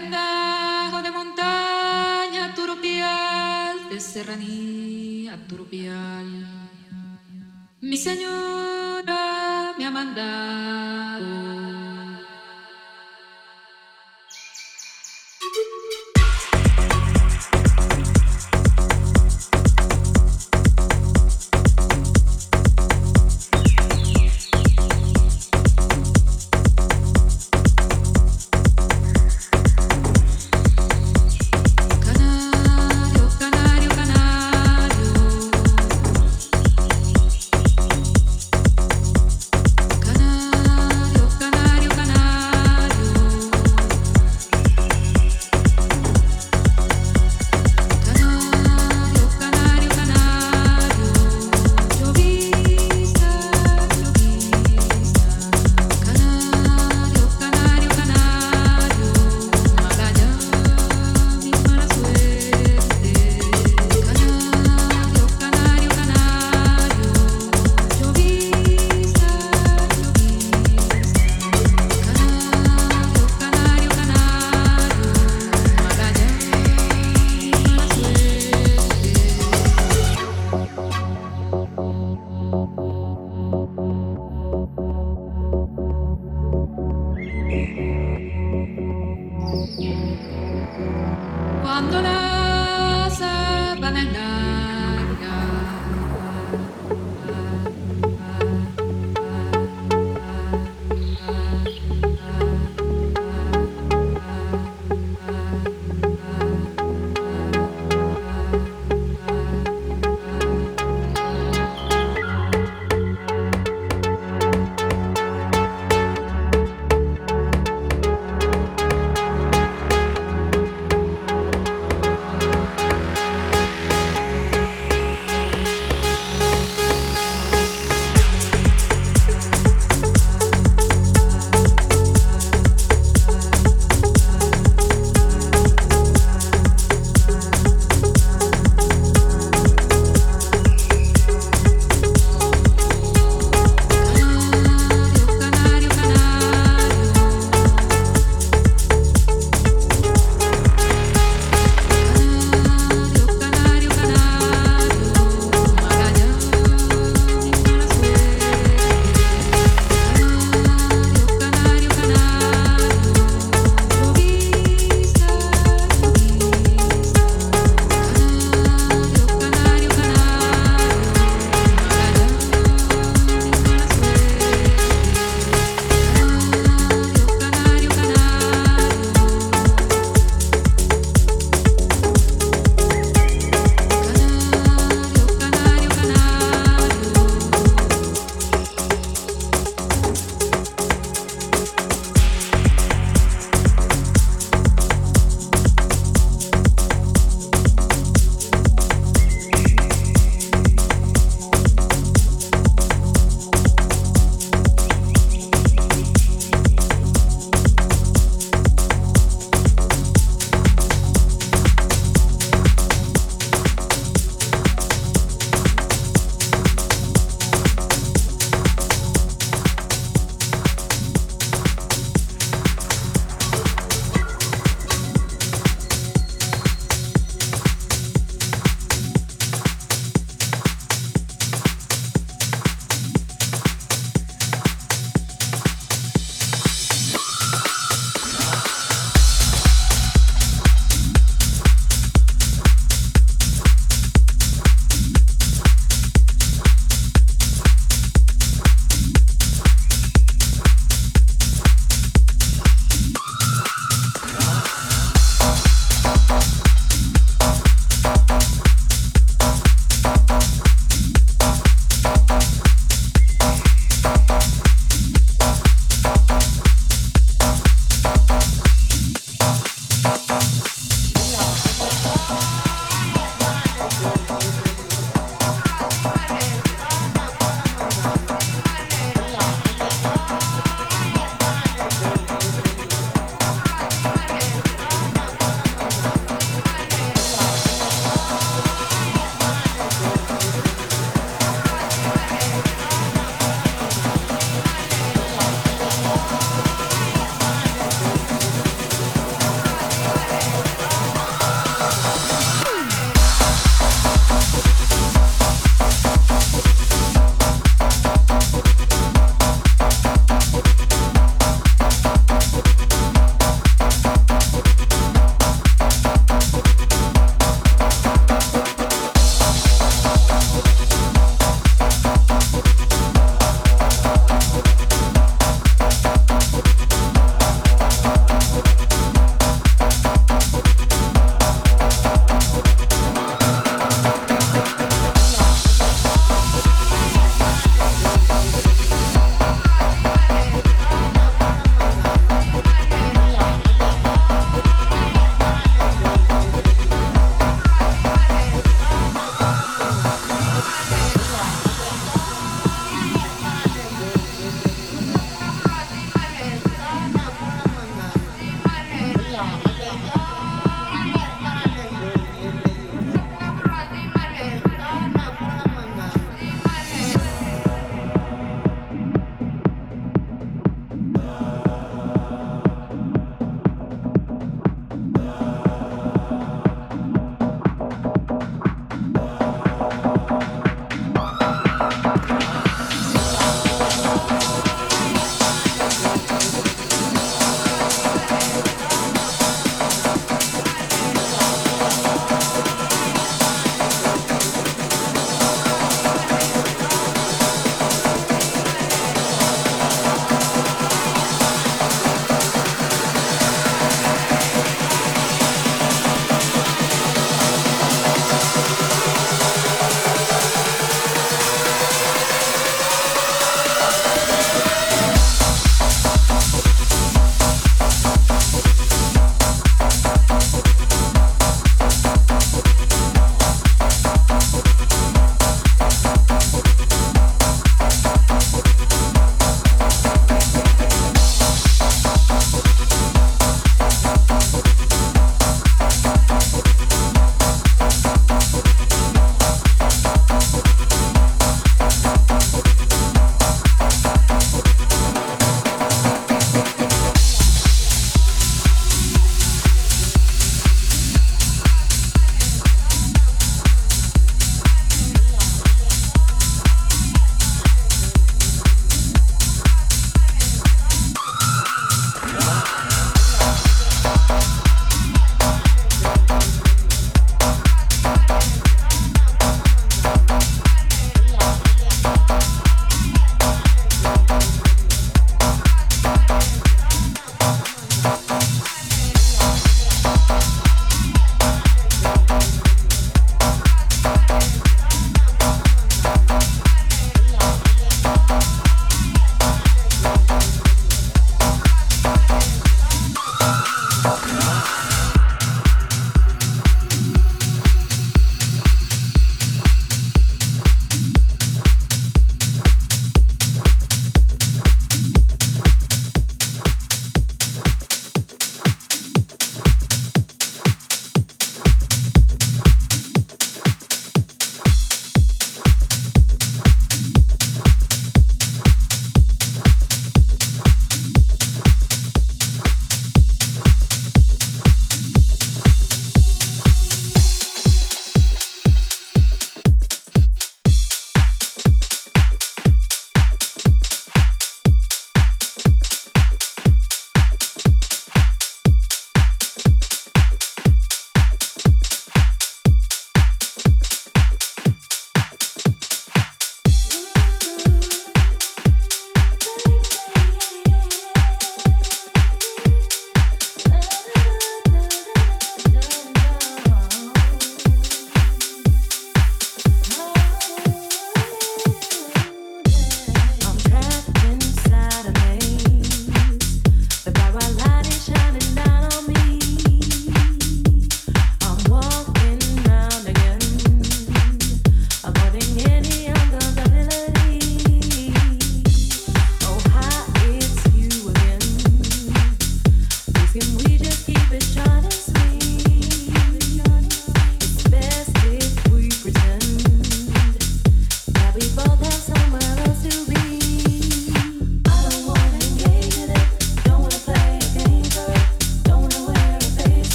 de montaña turupial, de serranía turupial. Mi señora me ha mandado